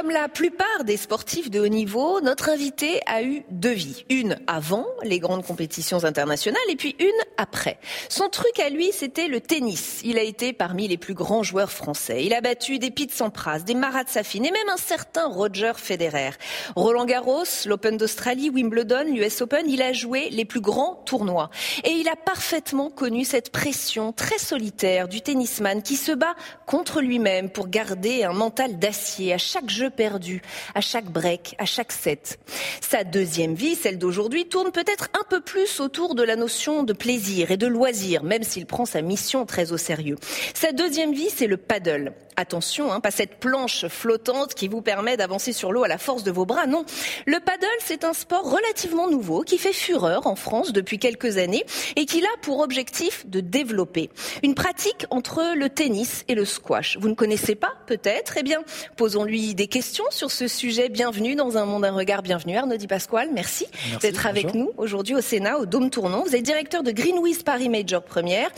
Comme la plupart des sportifs de haut niveau, notre invité a eu deux vies. Une avant les grandes compétitions internationales et puis une après. Son truc à lui, c'était le tennis. Il a été parmi les plus grands joueurs français. Il a battu des Pete Sampras, des Marat Safin et même un certain Roger Federer. Roland Garros, l'Open d'Australie, Wimbledon, l'US Open, il a joué les plus grands tournois. Et il a parfaitement connu cette pression très solitaire du tennisman qui se bat contre lui-même pour garder un mental d'acier à chaque jeu perdu, à chaque break, à chaque set. Sa deuxième vie, celle d'aujourd'hui, tourne peut-être un peu plus autour de la notion de plaisir et de loisir, même s'il prend sa mission très au sérieux. Sa deuxième vie, c'est le paddle. Attention, hein, pas cette planche flottante qui vous permet d'avancer sur l'eau à la force de vos bras. Non, le paddle, c'est un sport relativement nouveau qui fait fureur en France depuis quelques années et qui a pour objectif de développer une pratique entre le tennis et le squash. Vous ne connaissez pas, peut-être? Eh bien, posons-lui des questions sur ce sujet. Bienvenue dans un monde, un regard. Bienvenue Arnaud Di Pasquale. Merci, Merci, d'être avec nous aujourd'hui au Sénat, au Dôme Tournant. Vous êtes directeur de Greenwiz Paris Major Première,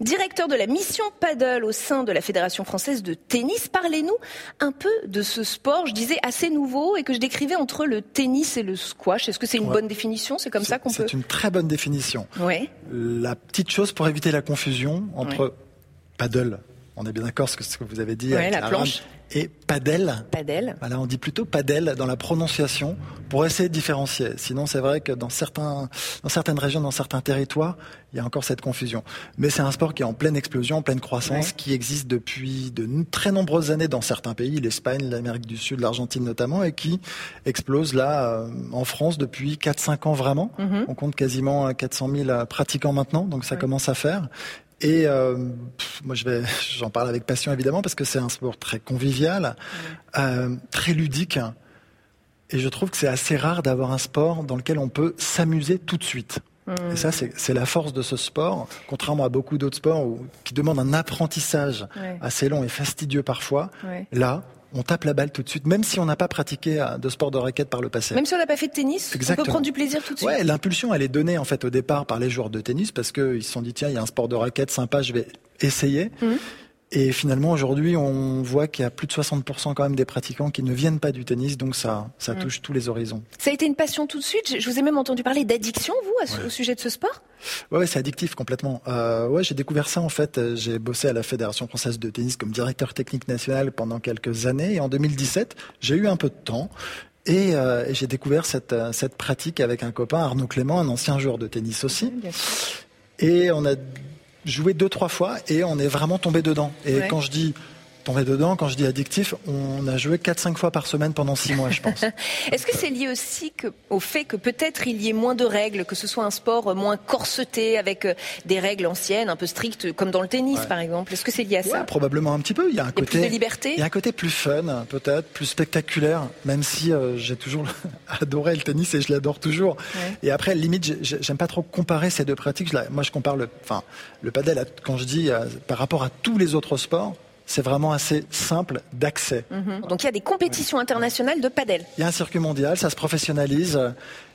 directeur de la mission paddle au sein de la Fédération française de tennis. Parlez-nous un peu de ce sport, je disais assez nouveau et que je décrivais entre le tennis et le squash. Est-ce que c'est une Ouais. bonne définition? C'est comme ça qu'on peut. C'est une très bonne définition. Ouais. La petite chose pour éviter la confusion entre paddle, on est bien d'accord ce que, ce que vous avez dit, Ouais, la planche. et paddle. Paddle. Voilà, on dit plutôt paddle dans la prononciation pour essayer de différencier. Sinon, c'est vrai que dans certains, dans certaines régions, dans certains territoires, il y a encore cette confusion. Mais c'est un sport qui est en pleine explosion, en pleine croissance, Ouais. qui existe depuis de très nombreuses années dans certains pays, l'Espagne, l'Amérique du Sud, l'Argentine notamment, et qui explose là euh, en France depuis 4-5 ans vraiment. Mhm. On compte quasiment euh, 400 000 euh, pratiquants maintenant, donc ça commence à faire. Et euh, pff, moi, je vais, j'en parle avec passion évidemment parce que c'est un sport très convivial, euh, très ludique. Et je trouve que c'est assez rare d'avoir un sport dans lequel on peut s'amuser tout de suite. Et ça, c'est c'est la force de ce sport, contrairement à beaucoup d'autres sports où- qui demandent un apprentissage Ouais. assez long et fastidieux parfois. Ouais. Là, on tape la balle tout de suite, même si on n'a pas pratiqué euh, de sport de raquette par le passé. Même si on n'a pas fait de tennis, on peut prendre du plaisir tout de suite. Ouais, l'impulsion, elle est donnée en fait au départ par les joueurs de tennis parce qu'ils se sont dit tiens, il y a un sport de raquette sympa, je vais essayer. Mhm. Et finalement, aujourd'hui, on voit qu'il y a plus de 60% quand même des pratiquants qui ne viennent pas du tennis, donc ça, ça Mhm. touche tous les horizons. Ça a été une passion tout de suite. Je- vous ai même entendu parler d'addiction, vous, au sujet de ce sport? Ouais, ouais, c'est addictif complètement. Euh, ouais, j'ai découvert ça en fait. J'ai bossé à la Fédération française de tennis comme directeur technique national pendant quelques années. Et en 2017, j'ai eu un peu de temps. Et, euh, et j'ai découvert cette, euh, cette pratique avec un copain, Arnaud Clément, un ancien joueur de tennis aussi. Et on a joué deux, trois fois et on est vraiment tombé dedans. Et Ouais. quand je dis tombé dedans, quand je dis addictif, on a joué quatre, cinq fois par semaine pendant six mois, je pense. Est-ce que c'est lié aussi que, au fait que peut-être il y ait moins de règles, que ce soit un sport moins corseté avec euh, des règles anciennes, un peu strictes, comme dans le tennis par exemple? Est-ce que c'est lié à ça? Probablement un petit peu. Il y a un côté. plus de liberté? Il y a un côté plus fun, peut-être, plus spectaculaire, même si euh, j'ai toujours adoré le tennis et je l'adore toujours. Ouais. Et après, limite, j'ai- j'ai- j'aime pas trop comparer ces deux pratiques. Moi, je compare le, enfin, le padel, à- quand je dis euh, par rapport à tous les autres sports, c'est vraiment assez simple d'accès. Mhm. Donc il y a des compétitions internationales de padel. Il y a un circuit mondial, ça se professionnalise.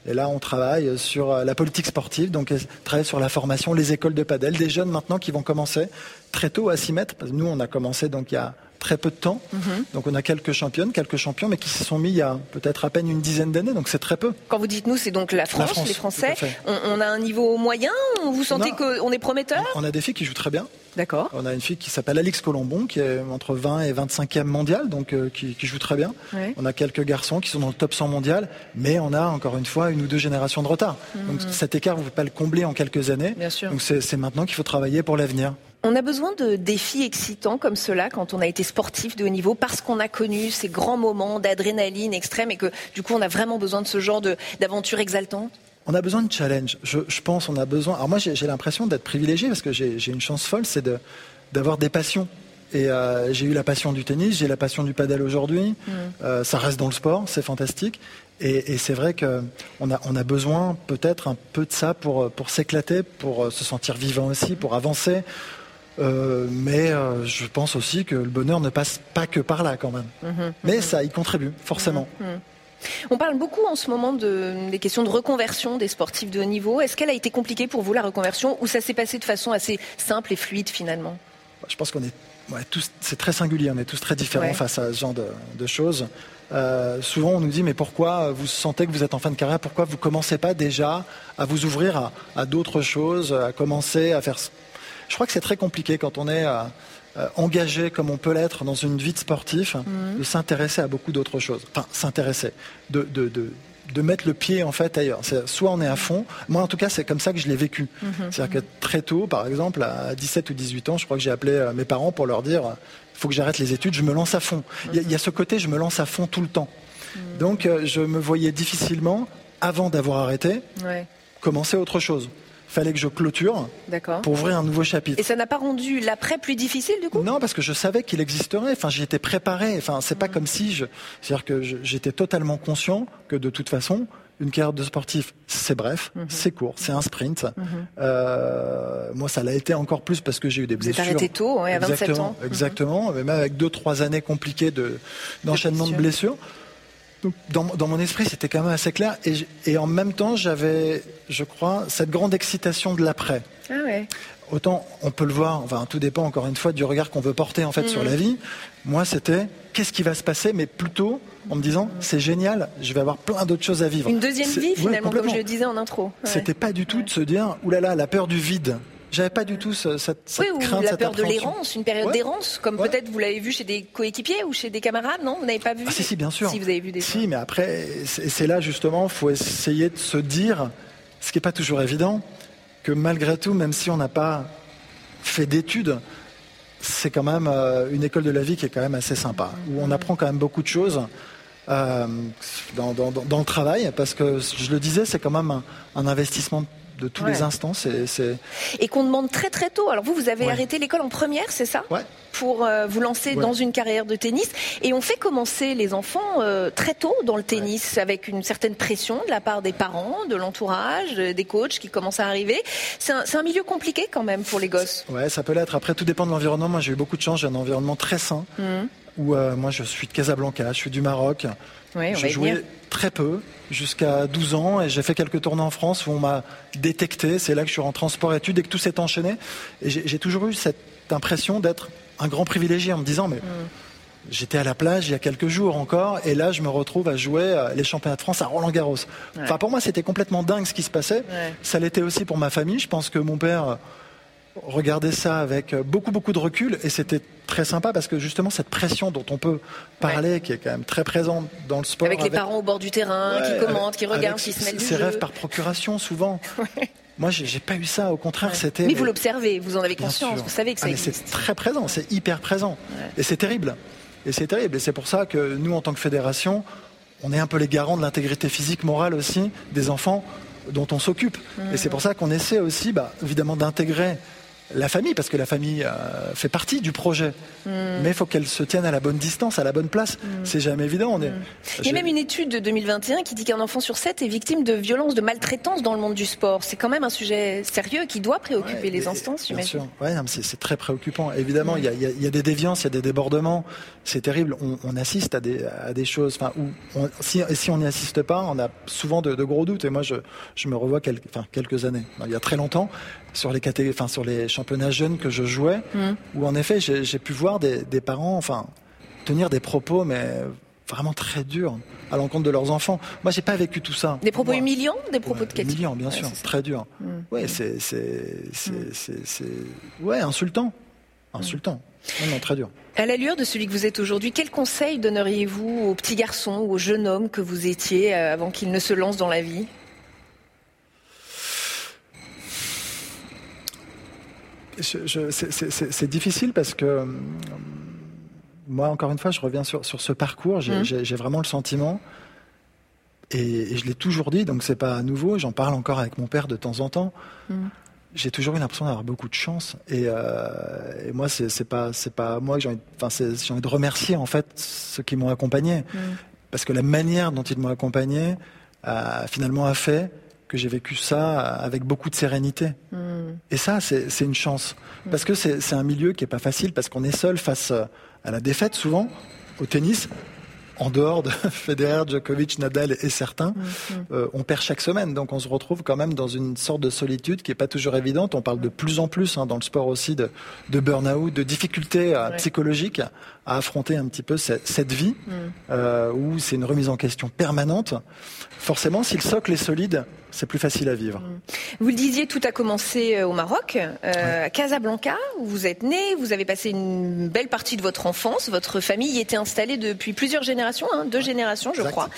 Et là, on travaille sur euh, la politique sportive, donc travaille sur la formation, les écoles de padel, des jeunes maintenant qui vont commencer très tôt à s'y mettre. Nous, on a commencé donc il y a très peu de temps. Mhm. Donc on a quelques championnes, quelques champions, mais qui se sont mis il y a peut-être à peine une dizaine d'années, donc c'est très peu. Quand vous dites nous, c'est donc la France, France, les Français. On, on a un niveau moyen? Vous sentez qu'on est prometteur? On a des filles qui jouent très bien. D'accord. On a une fille qui s'appelle Alix Colombon, qui est entre 20 et 25e mondial, donc euh, qui, qui joue très bien. Ouais. On a quelques garçons qui sont dans le top 100 mondial, mais on a encore une fois une ou deux générations de retard. Donc cet écart, vous ne pouvez pas le combler en quelques années. Mhm. Bien sûr. Donc c'est c'est maintenant qu'il faut travailler pour l'avenir. On a besoin de défis excitants comme cela quand on a été sportif de haut niveau parce qu'on a connu ces grands moments d'adrénaline extrême et que du coup on a vraiment besoin de ce genre de- d'aventure exaltante? On a besoin de challenge. Je, je pense on a besoin. Alors moi, j'ai l'impression d'être privilégié parce que j'ai une chance folle, c'est de d'avoir des passions. Et euh, j'ai eu la passion du tennis, j'ai la passion du padel aujourd'hui. Euh, ça reste dans le sport, c'est fantastique. Et, et c'est vrai que on a on a besoin peut-être un peu de ça pour pour s'éclater, pour euh, se sentir vivant aussi, pour avancer. Euh, mais euh, je pense aussi que le bonheur ne passe pas que par là quand même. Mais ça y contribue forcément. On parle beaucoup en ce moment de, des questions de reconversion des sportifs de haut niveau. Est-ce qu'elle a été compliquée pour vous la reconversion ou ça s'est passé de façon assez simple et fluide finalement? Je pense qu'on est ouais, tous, c'est très singulier, on est tous très différents Ouais. face à ce genre de, de choses. Euh, souvent, on nous dit mais pourquoi vous sentez que vous êtes en fin de carrière? Pourquoi vous commencez pas déjà à vous ouvrir à, à d'autres choses, à commencer à faire Je crois que c'est très compliqué quand on est euh, euh, engagé comme on peut l'être dans une vie de sportif, de s'intéresser à beaucoup d'autres choses. Enfin, s'intéresser, de, de, de, de mettre le pied en fait ailleurs. C'est- Soit on est à fond. Moi, en tout cas, c'est comme ça que je l'ai vécu. C'est-à-dire que très tôt, par exemple, à 17 ou 18 ans, je crois que j'ai appelé euh, mes parents pour leur dire il faut que j'arrête les études, je me lance à fond. Il y, a- il y a ce côté, je me lance à fond tout le temps. Donc, euh, je me voyais difficilement, avant d'avoir arrêté, Ouais, commencer autre chose. Fallait que je clôture pour ouvrir un nouveau chapitre. Et ça n'a pas rendu l'après plus difficile du coup? Non, parce que je savais qu'il existerait. Enfin, j'y étais préparé. Enfin, c'est pas Mm. comme si je. C'est-à-dire que j'étais totalement conscient que de toute façon, une carrière de sportif, c'est bref, Mm-hmm. c'est court, c'est un sprint. Euh, moi, ça l'a été encore plus parce que j'ai eu des Vous blessures. arrêté tôt, ouais, à 27 exactement, ans. Exactement. Mais même avec deux, trois années compliquées de d'enchaînement de blessures. Donc, dans, dans mon esprit, c'était quand même assez clair. Et, en même temps, j'avais, je crois, cette grande excitation de l'après. Ah ouais. Autant on peut le voir, enfin tout dépend encore une fois du regard qu'on veut porter en fait sur la vie. Moi c'était qu'est-ce qui va se passer, mais plutôt en me disant c'est génial, je vais avoir plein d'autres choses à vivre. Une deuxième vie ouais, finalement, comme je le disais en intro. Ouais. C'était pas du tout de se dire oulala la peur du vide. J'avais pas du tout ce- cette, cette Oui, ou crainte, la cette peur de l'errance, une période Ouais. d'errance, comme Ouais. peut-être vous l'avez vu chez des coéquipiers ou chez des camarades, non Vous n'avez pas vu Ah si si bien sûr. Si vous avez vu des Si mais après c'est là justement faut essayer de se dire ce qui est pas toujours évident que malgré tout même si on n'a pas fait d'études c'est quand même euh, une école de la vie qui est quand même assez sympa où on apprend quand même beaucoup de choses euh, dans, dans- dans- dans le travail parce que je le disais c'est quand même un, un investissement de tous Ouais. les instants c'est Et qu'on demande très très tôt. Alors vous, vous avez Ouais. arrêté l'école en première, c'est ça ouais Pour euh, vous lancer dans une carrière de tennis. Et on fait commencer les enfants euh, très tôt dans le tennis, avec une certaine pression de la part des parents, de l'entourage, euh, des coachs qui commencent à arriver. C'est un, milieu compliqué quand même pour les gosses. Ouais, ça peut l'être. Après, tout dépend de l'environnement. Moi, j'ai eu beaucoup de chance. J'ai un environnement très sain. Où euh, moi, je suis de Casablanca, je suis du Maroc. Ouais, je jouais très peu, jusqu'à 12 ans, et j'ai fait quelques tournées en France où on m'a détecté. C'est là que je suis rentré en sport-études et que tout s'est enchaîné. Et j'ai toujours eu cette impression d'être un grand privilégié en me disant, mais Mm. J'étais à la plage il y a quelques jours encore, et là je me retrouve à jouer euh, les championnats de France à Roland Garros. Enfin pour moi c'était complètement dingue ce qui se passait. Ouais. Ça l'était aussi pour ma famille. Je pense que mon père regardait ça avec euh, beaucoup beaucoup de recul, et c'était très sympa parce que justement cette pression dont on peut parler, qui est quand même très présente dans le sport, Avec les parents au bord du terrain, qui commentent, qui regardent, qui se mêlent du Ses jeu. rêves par procuration souvent. Moi j'ai pas eu ça, au contraire c'était. Mais vous l'observez, vous en avez conscience, vous savez que ça Ah, existe. C'est très présent, c'est hyper présent. Et c'est terrible. Et c'est terrible. Et c'est pour ça que nous, en tant que fédération, on est un peu les garants de l'intégrité physique, morale aussi des enfants dont on s'occupe. Et c'est pour ça qu'on essaie aussi, bah, évidemment, d'intégrer la famille, parce que la famille euh, fait partie du projet. Mais il faut qu'elle se tienne à la bonne distance, à la bonne place. C'est jamais évident. On est... Il y a même une étude de 2021 qui dit qu'un enfant sur sept est victime de violences, de maltraitance dans le monde du sport. C'est quand même un sujet sérieux qui doit préoccuper Ouais, les instances, Bien j'imagine. sûr. Ouais, c'est très préoccupant. Évidemment, il y, a, il y des déviances, il y a des débordements. C'est terrible. On, on assiste à des, à des choses. Enfin, où on- si, si on n'y assiste pas, on a souvent de, de gros doutes. Et moi, je, je me revois quel- enfin, quelques années, il y a très longtemps, sur les, caté- enfin, sur les championnats jeunes que je jouais, Mm. où en effet j'ai pu voir des, des parents, enfin, tenir des propos, mais vraiment très durs à l'encontre de leurs enfants. Moi, j'ai pas vécu tout ça. Des propos Moi- humiliants Des propos Ouais, de quel type humiliants, bien sûr, très durs. Mm. Ouais, c'est c'est c'est c'est ouais insultant, insultant. Non, non, très dur. À la lueur de celui que vous êtes aujourd'hui, quel conseil donneriez-vous aux petits garçons ou aux jeunes hommes que vous étiez euh, avant qu'ils ne se lancent dans la vie Je- je- c'est- difficile parce que euh, moi, encore une fois, je reviens sur, sur ce parcours. J'ai Mhm. j'ai- vraiment le sentiment, et, et je l'ai toujours dit, donc c'est pas nouveau. J'en parle encore avec mon père de temps en temps. Mhm. J'ai toujours eu l'impression d'avoir beaucoup de chance, et, euh, et moi, c'est pas c'est pas moi que j'ai envie, enfin, j'ai envie de remercier en fait ceux qui m'ont accompagné, parce que la manière dont ils m'ont accompagné a finalement a fait que j'ai vécu ça avec beaucoup de sérénité. Et ça, c'est une chance. Parce que c'est un milieu qui est pas facile, parce qu'on est seul face euh, à la défaite, souvent, au tennis, en dehors de Federer, Djokovic, Nadal et certains. euh, on perd chaque semaine, donc on se retrouve quand même dans une sorte de solitude qui est pas toujours évidente. On parle de plus en plus hein, dans le sport aussi de, de burn-out, de difficultés euh, psychologiques à affronter un petit peu cette, cette vie euh, où c'est une remise en question permanente. Forcément, si le socle est solide, c'est plus facile à vivre. Vous le disiez, tout a commencé euh, au Maroc, euh, à Casablanca, où vous êtes né, vous avez passé une belle partie de votre enfance, votre famille y était installée depuis plusieurs générations, hein, deux générations je Exact. crois.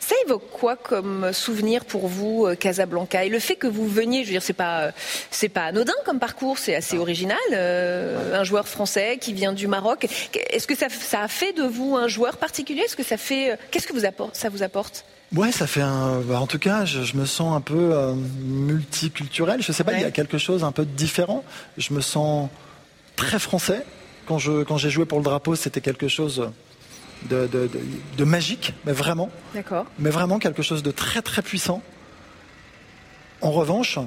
Ça évoque quoi comme souvenir pour vous, euh, Casablanca? Et le fait que vous veniez, je veux dire, c'est pas, euh, c'est pas anodin comme parcours, c'est assez original. euh, un joueur français qui vient du Maroc. Est-ce que ça, ça a fait de vous un joueur particulier? Est-ce que ça fait, qu'est-ce que vous apporte, ça vous apporte? Ouais, ça fait un. bah, en tout cas, je, je me sens un peu euh, multiculturel. Je sais pas, il y a quelque chose un peu de différent. Je me sens très français. Quand je quand j'ai joué pour le drapeau, c'était quelque chose de, de, de, de magique, mais vraiment, D'accord. mais vraiment quelque chose de très très puissant. En revanche,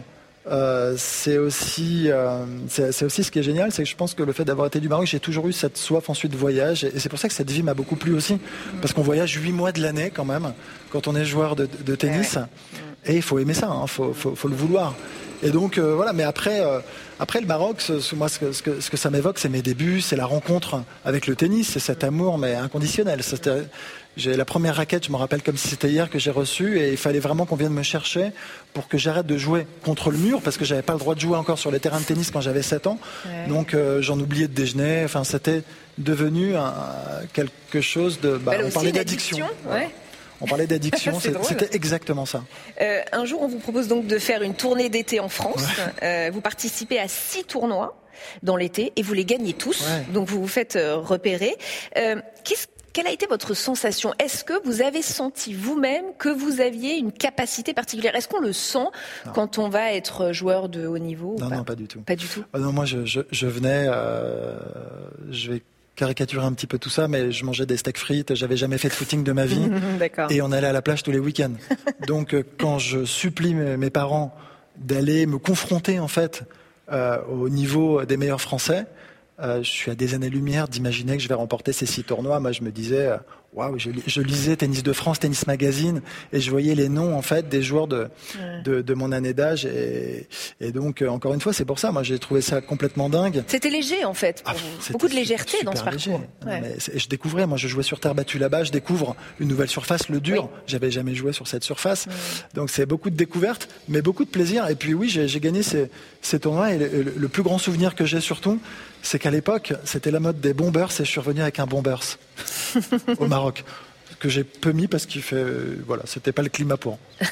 euh, c'est aussi, euh, c'est aussi ce qui est génial, c'est que je pense que le fait d'avoir été du Maroc, j'ai toujours eu cette soif ensuite de voyage, et c'est pour ça que cette vie m'a beaucoup plu aussi, parce qu'on voyage huit mois de l'année quand même, quand on est joueur de, de tennis, et il faut aimer ça, il faut, faut, faut le vouloir. Et donc euh, voilà, mais après, euh, après le Maroc, ce, ce- moi, ce que, ce que, ce que ça m'évoque, c'est mes débuts, c'est la rencontre avec le tennis, c'est cet amour, mais inconditionnel. J'ai la première raquette, je me rappelle comme si c'était hier que j'ai reçue, et il fallait vraiment qu'on vienne me chercher pour que j'arrête de jouer contre le mur, parce que j'avais pas le droit de jouer encore sur les terrains de tennis quand j'avais 7 ans. Ouais. Donc euh, j'en oubliais de déjeuner. Enfin, c'était devenu un- quelque chose de. bah, on parlait d'addiction. ouais. On parlait d'addiction. C'était exactement ça. Euh, un jour, on vous propose donc de faire une tournée d'été en France. Euh, vous participez à six tournois dans l'été et vous les gagnez tous. Ouais. Donc vous vous faites euh, repérer. Euh, quelle a été votre sensation? Est-ce que vous avez senti vous-même que vous aviez une capacité particulière? Est-ce qu'on le sent quand on va être joueur de haut niveau Non, non, pas du tout. Pas du tout. Ah non, moi, je, je, je venais, je vais caricaturer un petit peu tout ça, mais je mangeais des steaks frites, j'avais jamais fait de footing de ma vie, et on allait à la plage tous les week-ends. Donc, euh, quand je supplie mes, parents d'aller me confronter, en fait, euh, au niveau des meilleurs Français, euh, je suis à des années-lumière d'imaginer que je vais remporter ces six tournois. Moi, je me disais, waouh, je, lis- je lisais Tennis de France, Tennis Magazine, et je voyais les noms, en fait, des joueurs de, de, de mon année d'âge. Et, et donc, euh, encore une fois, c'est pour ça, moi, j'ai trouvé ça complètement dingue. C'était léger en fait. pour Ah, vous. Beaucoup de super- légèreté dans ce parcours. Non, Ouais. mais je découvrais, moi je jouais sur terre battue là-bas, je découvre une nouvelle surface, le dur. J'avais jamais joué sur cette surface. Donc c'est beaucoup de découvertes, mais beaucoup de plaisir. Et puis oui, j'ai j'ai gagné ces, ces tournois. Et le, le plus grand souvenir que j'ai surtout, c'est qu'à l'époque, c'était la mode des bombers et je suis revenu avec un bombers au Maroc. Que j'ai peu mis parce qu'il fait, voilà, c'était pas le climat pour.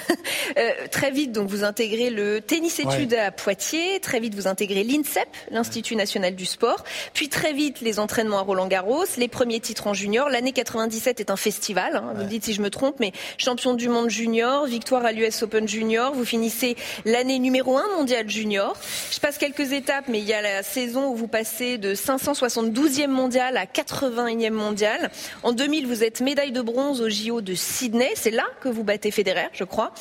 Euh, très vite, donc vous intégrez le tennis études Ouais. à Poitiers. Très vite, vous intégrez l'INSEP, l'Institut national du sport. Puis très vite, les entraînements à Roland Garros, les premiers titres en junior. L'année 97 est un festival. hein, Vous me dites si je me trompe, mais champion du monde junior, victoire à l'US Open junior. Vous finissez l'année numéro 1 mondial junior. Je passe quelques étapes, mais il y a la saison où vous passez de 572e mondial à 81e mondial. En 2000, vous êtes médaille de bronze au JO de Sydney. C'est là que vous battez Federer, je crois.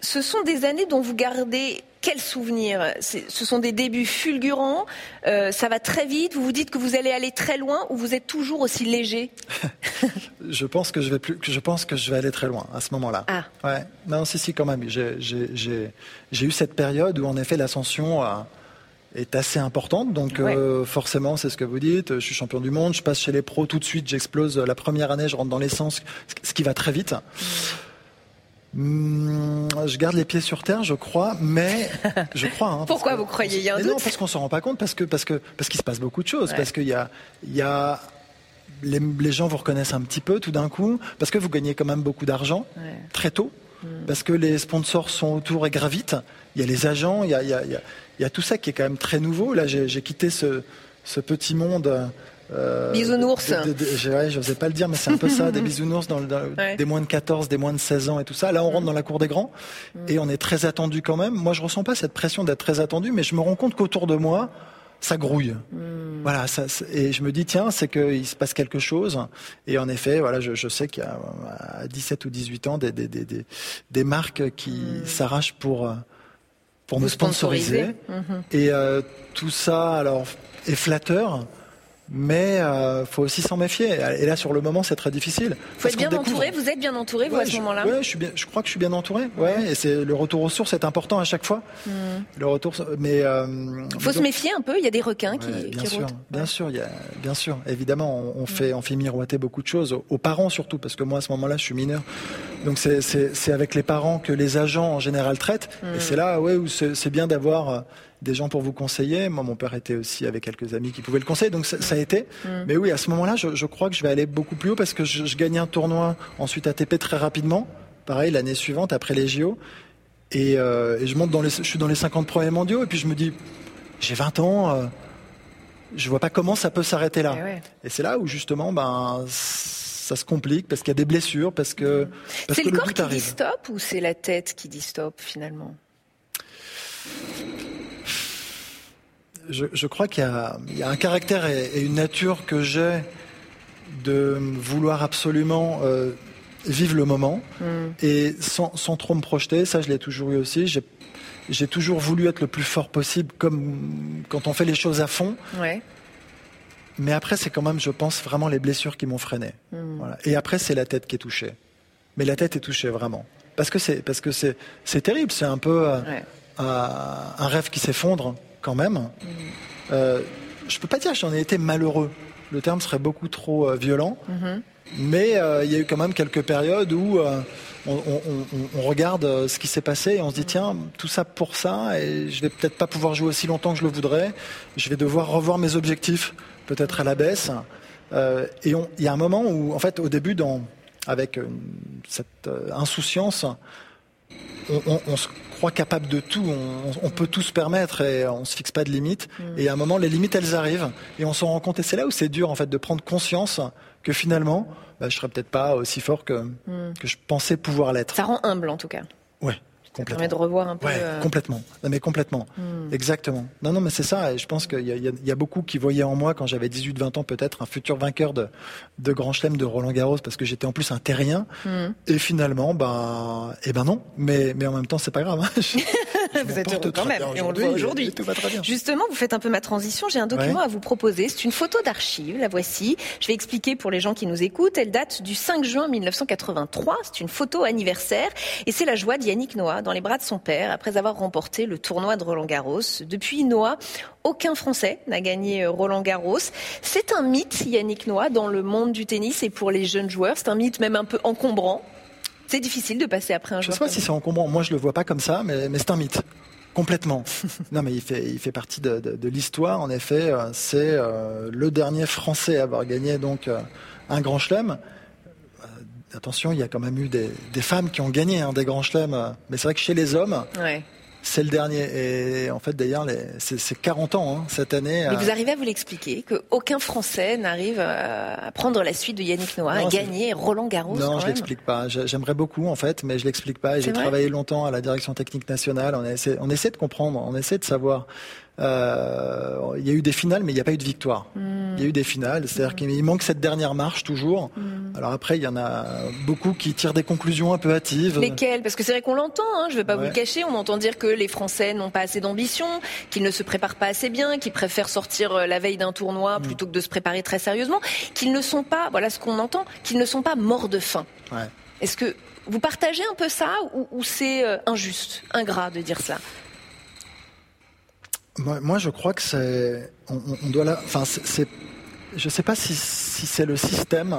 Ce sont des années dont vous gardez quels souvenirs C'est- Ce sont des débuts fulgurants, euh, ça va très vite, vous vous dites que vous allez aller très loin ou vous êtes toujours aussi léger? Je pense que je vais plus, je pense que je vais aller très loin à ce moment-là. Ah. Ouais. Non, si, si, quand même. J'ai, eu cette période où, en effet, l'ascension a- est assez importante. Donc euh, forcément, c'est ce que vous dites. Je suis champion du monde. Je passe chez les pros tout de suite. J'explose la première année. Je rentre dans l'essence, ce qui va très vite. Hmm, je garde les pieds sur terre, je crois, mais je crois. Hein, Pourquoi vous croyez Il y a un Non, parce qu'on s'en rend pas compte, parce que parce que parce qu'il se passe beaucoup de choses, parce qu'il y a il y a les, les, gens vous reconnaissent un petit peu tout d'un coup, parce que vous gagnez quand même beaucoup d'argent ouais. très tôt. Parce que les sponsors sont autour et gravitent. Il y a les agents, il y a, il y a, il y a tout ça qui est quand même très nouveau. Là, j'ai quitté ce, ce petit monde. Euh, bisounours. De, de, de, je n'osais pas le dire, mais c'est un peu ça, des bisounours dans, dans ouais. des moins de 14, des moins de 16 ans et tout ça. Là, on rentre dans la cour des grands mm. et on est très attendu quand même. Moi, je ressens pas cette pression d'être très attendu, mais je me rends compte qu'autour de moi, ça grouille. Mm. Voilà, ça, et je me dis tiens, c'est qu'il se passe quelque chose. Et en effet, voilà, je, je sais qu'il y a à 17 ou 18 ans des, des, des, des, des marques qui mm. s'arrachent pour pour Vous me sponsoriser. Mm-hmm. Et euh, tout ça, alors, est flatteur. Mais euh, faut aussi s'en méfier. Et là, sur le moment, c'est très difficile. Faut être bien entouré. Vous êtes bien entouré, vous, ouais, à ce moment-là ouais, je suis bien. Je crois que je suis bien entouré. Ouais. Et c'est le retour aux sources est important à chaque fois. Mm. Le retour. Mais euh, faut se méfier un peu. Il y a des requins qui, bien qui sûr, bien sûr. Il y a, bien sûr. Évidemment, on, on fait, on fait miroiter beaucoup de choses aux, aux, parents surtout, parce que moi, à ce moment-là, je suis mineur. Donc c'est avec les parents que les agents en général traitent. Mm. Et c'est là, ouais, où c'est bien d'avoir euh, des gens pour vous conseiller. Moi, mon père était aussi avec quelques amis qui pouvaient le conseiller, donc ça, ça a été. Mm. Mais oui, à ce moment-là, je, je, crois que je vais aller beaucoup plus haut parce que je, je gagnais un tournoi ensuite ATP très rapidement. Pareil, l'année suivante, après les JO. Et, euh, et, je monte dans les, je suis dans les 50 premiers mondiaux et puis je me dis, j'ai 20 ans, euh, je vois pas comment ça peut s'arrêter là. Et, ouais. et c'est là où justement, ben, ça se complique parce qu'il y a des blessures, parce que. C'est le, le corps qui arrive. dit stop ou c'est la tête qui dit stop finalement? Je, je, crois qu'il y, y, a un caractère et, et une nature que j'ai de vouloir absolument euh, vivre le moment mm. et sans, sans, trop me projeter. Ça, je l'ai toujours eu aussi. J'ai toujours voulu être le plus fort possible, comme quand on fait les choses à fond. Ouais. Mais après, c'est quand même, je pense, vraiment les blessures qui m'ont freiné. Mm. Voilà. Et après, c'est la tête qui est touchée. Mais la tête est touchée vraiment. Parce que c'est parce que c'est c'est terrible. C'est un peu euh, ouais. un rêve qui s'effondre quand même. Mm. Euh, je peux pas dire que j'en ai été malheureux. Le terme serait beaucoup trop euh, violent. Mm -hmm. Mais euh, il y a eu quand même quelques périodes où on, on, on, regarde ce qui s'est passé et on se dit tiens, tout ça pour ça, et je vais peut-être pas pouvoir jouer aussi longtemps que je le voudrais. Je vais devoir revoir mes objectifs, peut-être à la baisse. Euh, et il y a un moment où, en fait, au début, dans, avec une, cette insouciance, on, se croit capable de tout, on, peut tout se permettre et on se fixe pas de limites. Mm. Et à un moment, les limites, elles arrivent et on s'en rend compte. Et c'est là où c'est dur, en fait, de prendre conscience que finalement, bah, je serais peut-être pas aussi fort que, mm. que je pensais pouvoir l'être. Ça rend humble, en tout cas. Ouais. Ça permet de revoir un peu. Ouais, euh... complètement. Non, mais complètement. Mm. Exactement. Non, non, mais c'est ça. Et je pense qu'il y, y, y, a beaucoup qui voyaient en moi, quand j'avais 18-20 ans, peut-être un futur vainqueur de, de Grand Chelem de Roland Garros, parce que j'étais en plus un terrien. Mm. Et finalement, ben, eh ben non. Mais, mais en même temps, c'est pas grave. Hein. Je, je vous êtes heureux quand même. Et on le voit aujourd'hui. Justement, vous faites un peu ma transition. J'ai un document ouais. à vous proposer. C'est une photo d'archive. La voici. Je vais expliquer pour les gens qui nous écoutent. Elle date du 5 juin 1983. C'est une photo anniversaire. Et c'est la joie d'Yannick Noah dans les bras de son père après avoir remporté le tournoi de Roland Garros. Depuis Noah, aucun Français n'a gagné Roland Garros. C'est un mythe, Yannick Noah, dans le monde du tennis et pour les jeunes joueurs. C'est un mythe même un peu encombrant. C'est difficile de passer après un je joueur. Je sais pas si c'est encombrant. Moi, je le vois pas comme ça, mais, mais c'est un mythe. Complètement. non, mais il fait, il fait partie de, de, de l'histoire. En effet, c'est euh, le dernier Français à avoir gagné donc euh, un grand chelem. Euh, attention, il y a quand même eu des, des femmes qui ont gagné hein, des grands chelems, mais c'est vrai que chez les hommes, ouais. c'est le dernier. Et en fait, d'ailleurs, c'est 40 ans hein, cette année. Mais vous arrivez à vous l'expliquer qu'aucun Français n'arrive à prendre la suite de Yannick Noah, non, à gagner Roland Garros. Non, je l'explique pas. J'aimerais beaucoup en fait, mais je l'explique pas. J'ai travaillé longtemps à la direction technique nationale. On essaie, on essaie de comprendre, on essaie de savoir. Euh, il y a eu des finales, mais il n'y a pas eu de victoire. Mm. Il y a eu des finales, c'est-à-dire qu'il manque cette dernière marche toujours. Mm. Alors après, il y en a beaucoup qui tirent des conclusions un peu hâtives. Lesquelles? Parce que c'est vrai qu'on l'entend, hein, je ne vais pas ouais. vous le cacher, on entend dire que les Français n'ont pas assez d'ambition, qu'ils ne se préparent pas assez bien, qu'ils préfèrent sortir euh, la veille d'un tournoi plutôt que de se préparer très sérieusement, qu'ils ne sont pas, voilà ce qu'on entend, qu'ils ne sont pas morts de faim. Ouais. Est-ce que vous partagez un peu ça ou, ou c'est euh, injuste, ingrat de dire cela? Moi, je crois que c'est. On, doit là. Enfin, c'est. Je ne sais pas si, si c'est le système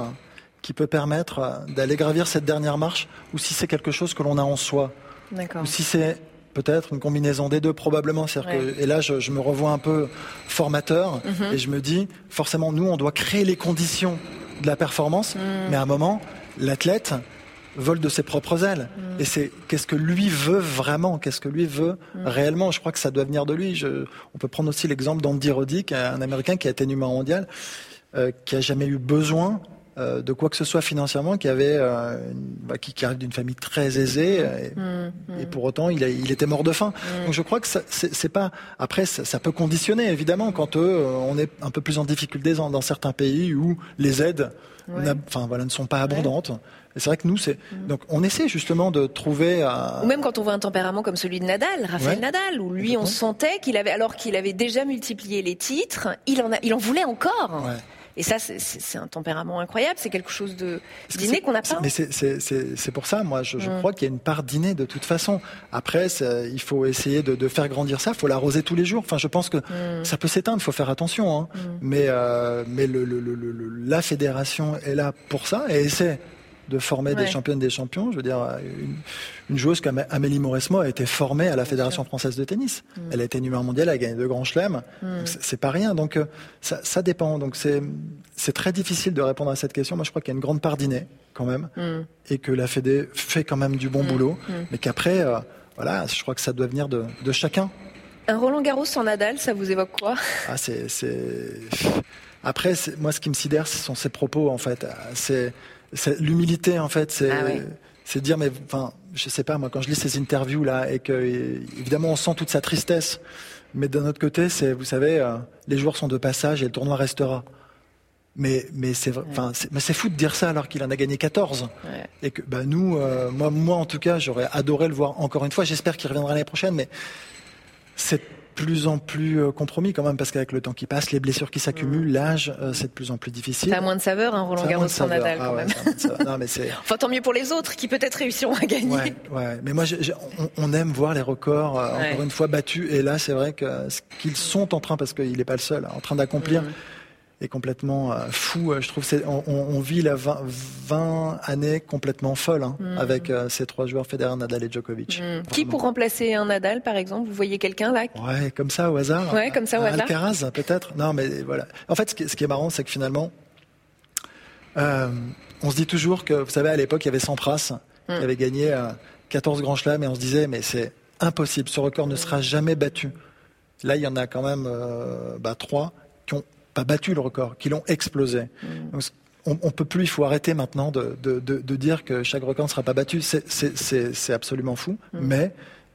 qui peut permettre d'aller gravir cette dernière marche ou si c'est quelque chose que l'on a en soi. Ou si c'est peut-être une combinaison des deux, probablement. Que, et là, je, me revois un peu formateur mhm. et je me dis, forcément, nous, on doit créer les conditions de la performance, mhm. mais à un moment, l'athlète vole de ses propres ailes. Mhm. Et c'est qu'est-ce que lui veut vraiment, qu'est-ce que lui veut réellement? Je crois que ça doit venir de lui. on peut prendre aussi l'exemple d'Andy Roddick, un Américain qui a été numéro mondial, euh, qui a jamais eu besoin euh, de quoi que ce soit financièrement, qui avait, euh, bah, qui, arrive d'une famille très aisée, euh, mmh, mmh. et, pour autant il, il, était mort de faim. Mmh. Donc je crois que c'est pas. Après, ça, peut conditionner évidemment quand on est un peu plus en difficulté dans, dans certains pays où les aides, enfin voilà, ne sont pas abondantes. C'est vrai que nous, c'est donc on essaie justement de trouver. Ou même quand on voit un tempérament comme celui de Nadal, Raphaël Nadal, où lui, on sentait qu'il avait, alors qu'il avait déjà multiplié les titres, il en a, il en voulait encore. Et ça, c'est un tempérament incroyable. C'est quelque chose de d'inné qu'on n'a pas. Mais c'est pour ça, moi, je, mm. crois qu'il y a une part d'inné de toute façon. Après, il faut essayer de, faire grandir ça. Il faut l'arroser tous les jours. Enfin, je pense que mm. ça peut s'éteindre. Il faut faire attention. Hein. Mm. Mais, euh, mais le, la fédération est là pour ça et essaie de former des championnes des champions. Je veux dire, une, joueuse comme Amélie Mauresmo a été formée à la Fédération française de tennis. Mm. Elle a été numéro mondial, elle a gagné deux grands chelems. Mm. C'est pas rien. Donc euh, ça, ça dépend. Donc c'est très difficile de répondre à cette question. Moi, je crois qu'il y a une grande part d'inné quand même, mm. et que la Fédé fait quand même du bon boulot, mais qu'après, euh, voilà, je crois que ça doit venir de, de chacun. Un Roland Garros sans Nadal, ça vous évoque quoi? Ah, c'est après, moi, ce qui me sidère, ce sont ses propos en fait. C'est l'humilité en fait, c'est ah c'est dire mais enfin je sais pas moi quand je lis ces interviews là et que évidemment on sent toute sa tristesse, mais d'un autre côté c'est vous savez euh, les joueurs sont de passage et le tournoi restera. Mais mais c'est enfin mais c'est fou de dire ça alors qu'il en a gagné 14 et que bah nous euh, moi moi en tout cas j'aurais adoré le voir encore une fois. J'espère qu'il reviendra l'année prochaine, mais c'est plus en plus euh, compromis quand même parce qu'avec le temps qui passe, les blessures qui s'accumulent, mm. l'âge, euh, c'est de plus en plus difficile. Ça a moins de saveur, hein, Roland Garros sans Nadal quand ah même. non, mais enfin, tant mieux pour les autres qui peut-être réussiront à gagner. Ouais, ouais. Mais moi, on, aime voir les records euh, encore une fois battus. Et là, c'est vrai que ce qu'ils sont en train, parce qu'il n'est pas le seul, en train d'accomplir. Mm est complètement euh, fou. Euh, je trouve on, on, vit la 20, 20, années complètement folles hein, mm. avec euh, ces trois joueurs Federer, Nadal et Djokovic. Mm. Qui pour remplacer un Nadal, par exemple Vous voyez quelqu'un là Ouais, comme ça au hasard. Ouais, comme ça au hasard. Alcaraz, peut-être. Non, mais voilà. En fait, ce qui, ce qui est marrant, c'est que finalement, on se dit toujours que, vous savez, à l'époque, il y avait Sampras mm. qui avait gagné 14 grands chelems et on se disait, mais c'est impossible, ce record ne sera jamais battu. Là, il y en a quand même bah, trois qui ont pas battu le record, qui l'ont explosé. Mm. on, ne peut plus, il faut arrêter maintenant de, dire que chaque record ne sera pas battu. C'est absolument fou. Mm. Mais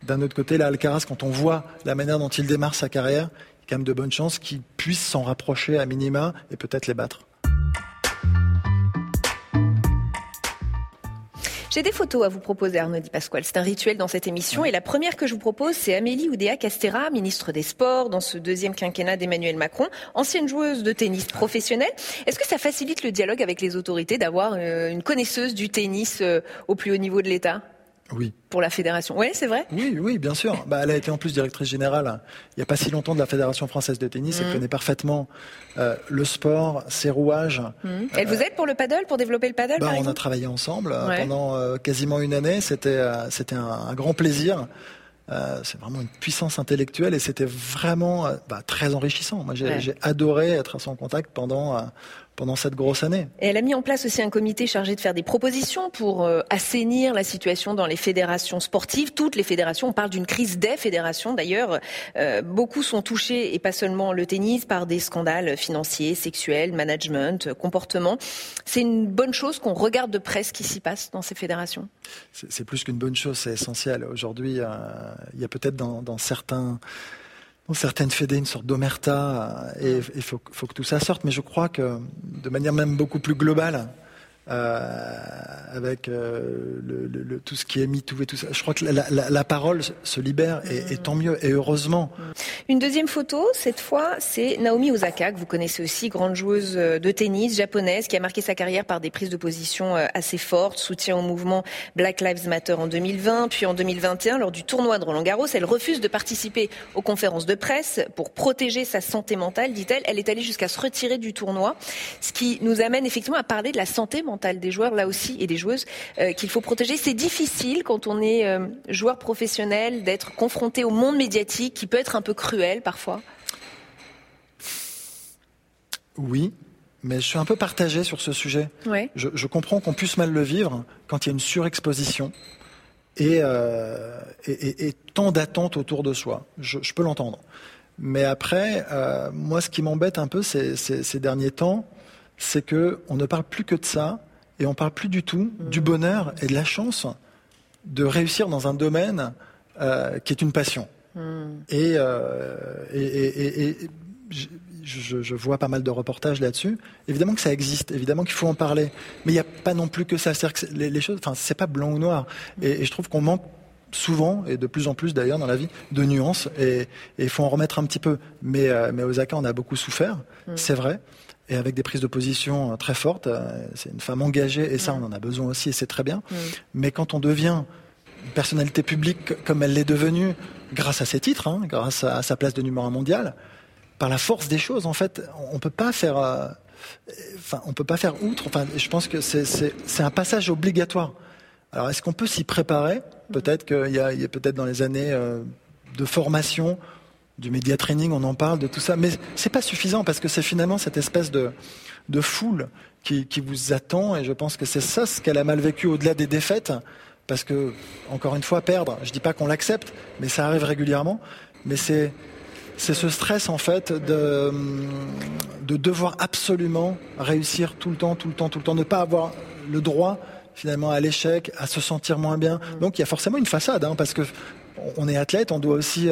d'un autre côté, là, Alcaraz, quand on voit la manière dont il démarre sa carrière, il y a quand même de bonnes chances qu'il puisse s'en rapprocher à minima et peut-être les battre. J'ai des photos à vous proposer, Arnaud Di Pasquale. C'est un rituel dans cette émission. Et la première que je vous propose, c'est Amélie Oudéa Castera, ministre des Sports dans ce deuxième quinquennat d'Emmanuel Macron, ancienne joueuse de tennis professionnelle. Est-ce que ça facilite le dialogue avec les autorités d'avoir euh, une connaisseuse du tennis euh, au plus haut niveau de l'État? Oui. Pour la fédération. Oui, c'est vrai Oui, oui, bien sûr. Bah, elle a été en plus directrice générale il n'y a pas si longtemps de la Fédération française de tennis. Elle mmh. connaît parfaitement euh, le sport, ses rouages. Mmh. Elle vous aide pour le paddle, pour développer le paddle bah, On a travaillé ensemble euh, pendant euh, quasiment une année. C'était c'était un, grand plaisir. c'est vraiment une puissance intellectuelle et c'était vraiment bah, très enrichissant. Moi, j'ai adoré être à son contact pendant pendant cette grosse année. Et elle a mis en place aussi un comité chargé de faire des propositions pour euh, assainir la situation dans les fédérations sportives. Toutes les fédérations, on parle d'une crise des fédérations d'ailleurs. Euh, beaucoup sont touchés, et pas seulement le tennis, par des scandales financiers, sexuels, management, comportement. C'est une bonne chose qu'on regarde de près ce qui s'y passe dans ces fédérations? C'est plus qu'une bonne chose, c'est essentiel. Aujourd'hui, euh, il y a peut-être dans, dans certains certaines fédés une sorte d'omerta et il faut, que tout ça sorte. Mais je crois que de manière même beaucoup plus globale, euh, avec euh, tout ce qui est mis tout et tout ça. Je crois que la, parole se libère et, et, tant mieux et heureusement. Une deuxième photo, cette fois, c'est Naomi Osaka que vous connaissez aussi, grande joueuse de tennis japonaise qui a marqué sa carrière par des prises de position assez fortes, soutien au mouvement Black Lives Matter en 2020, puis en 2021 lors du tournoi de Roland Garros, elle refuse de participer aux conférences de presse pour protéger sa santé mentale, dit-elle. Elle est allée jusqu'à se retirer du tournoi, ce qui nous amène effectivement à parler de la santé mentale des joueurs là aussi et des joueuses euh, qu'il faut protéger. C'est difficile quand on est euh, joueur professionnel d'être confronté au monde médiatique qui peut être un peu cruel parfois. Oui, mais je suis un peu partagé sur ce sujet. Ouais. Je, je, comprends qu'on puisse mal le vivre quand il y a une surexposition et, euh, et, et, et tant d'attentes autour de soi. Je, je peux l'entendre. Mais après, euh, moi, ce qui m'embête un peu ces, ces, ces derniers temps, c'est que on ne parle plus que de ça et on parle plus du tout mmh. du bonheur et de la chance de réussir dans un domaine euh, qui est une passion. Mmh. Et, euh, et, et, et je, je, vois pas mal de reportages là-dessus. Évidemment que ça existe, évidemment qu'il faut en parler, mais il n'y a pas non plus que ça. Que les, les, choses, enfin, c'est pas blanc ou noir. Mmh. Et, je trouve qu'on manque souvent, et de plus en plus d'ailleurs dans la vie, de nuances, et il faut en remettre un petit peu. Mais, euh, mais Osaka en a beaucoup souffert, c'est vrai et avec des prises de position très fortes. C'est une femme engagée et ça, on en a besoin aussi et c'est très bien. Mais quand on devient une personnalité publique comme elle l'est devenue, grâce à ses titres, hein, grâce à sa place de numéro un mondial, par la force des choses, en fait, on peut pas faire. Euh, enfin, on peut pas faire outre. Enfin, je pense que c'est un passage obligatoire. Alors, est-ce qu'on peut s'y préparer? Peut-être qu'il y a, a peut-être dans les années euh, de formation du média training, on en parle, de tout ça, mais c'est pas suffisant parce que c'est finalement cette espèce de, de foule qui, qui, vous attend et je pense que c'est ça ce qu'elle a mal vécu au-delà des défaites. Parce que, encore une fois, perdre, je dis pas qu'on l'accepte, mais ça arrive régulièrement, mais c'est c'est ce stress en fait de, de devoir absolument réussir tout le temps, tout le temps, tout le temps, ne pas avoir le droit finalement à l'échec, à se sentir moins bien. Donc il y a forcément une façade, hein, parce que on est athlète, on doit aussi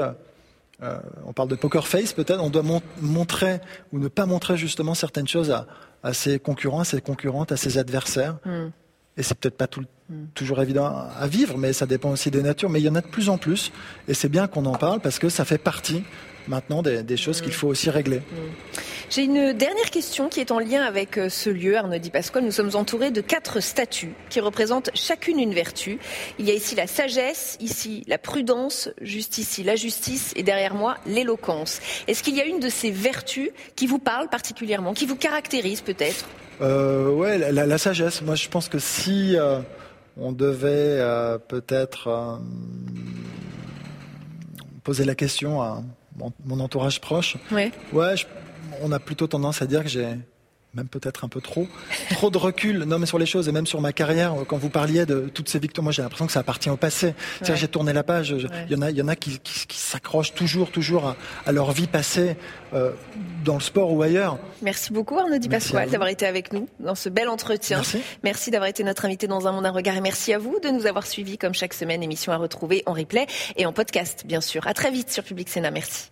euh, on parle de poker face peut-être, on doit mon montrer ou ne pas montrer justement certaines choses à, à, ses concurrents, à ses concurrentes, à ses adversaires. Mm. Et c'est peut-être pas tout, mm. toujours évident à vivre, mais ça dépend aussi des natures. Mais il y en a de plus en plus, et c'est bien qu'on en parle parce que ça fait partie maintenant des, des choses mmh. qu'il faut aussi régler. Mmh. J'ai une dernière question qui est en lien avec euh, ce lieu, Arnaud Di Pasquale. Nous sommes entourés de quatre statues qui représentent chacune une vertu. Il y a ici la sagesse, ici la prudence, juste ici la justice et derrière moi l'éloquence. Est-ce qu'il y a une de ces vertus qui vous parle particulièrement, qui vous caractérise peut-être? Euh, Ouais, la, la, sagesse. Moi, je pense que si euh, on devait euh, peut-être poser la question à mon entourage proche. Ouais. Ouais, je, on a plutôt tendance à dire que j'ai même peut-être un peu trop, trop de recul, non mais sur les choses et même sur ma carrière. Quand vous parliez de toutes ces victoires, moi j'ai l'impression que ça appartient au passé. Ouais. J'ai tourné la page. Il ouais. y en a, il y en a qui, qui, qui s'accrochent toujours, toujours à, à, leur vie passée euh, dans le sport ou ailleurs. Merci beaucoup Arnaud Di Pasquale d'avoir été avec nous dans ce bel entretien. Merci. merci d'avoir été notre invité dans un monde à regard et merci à vous de nous avoir suivis comme chaque semaine. Émission à retrouver en replay et en podcast bien sûr. À très vite sur Public Sénat. Merci.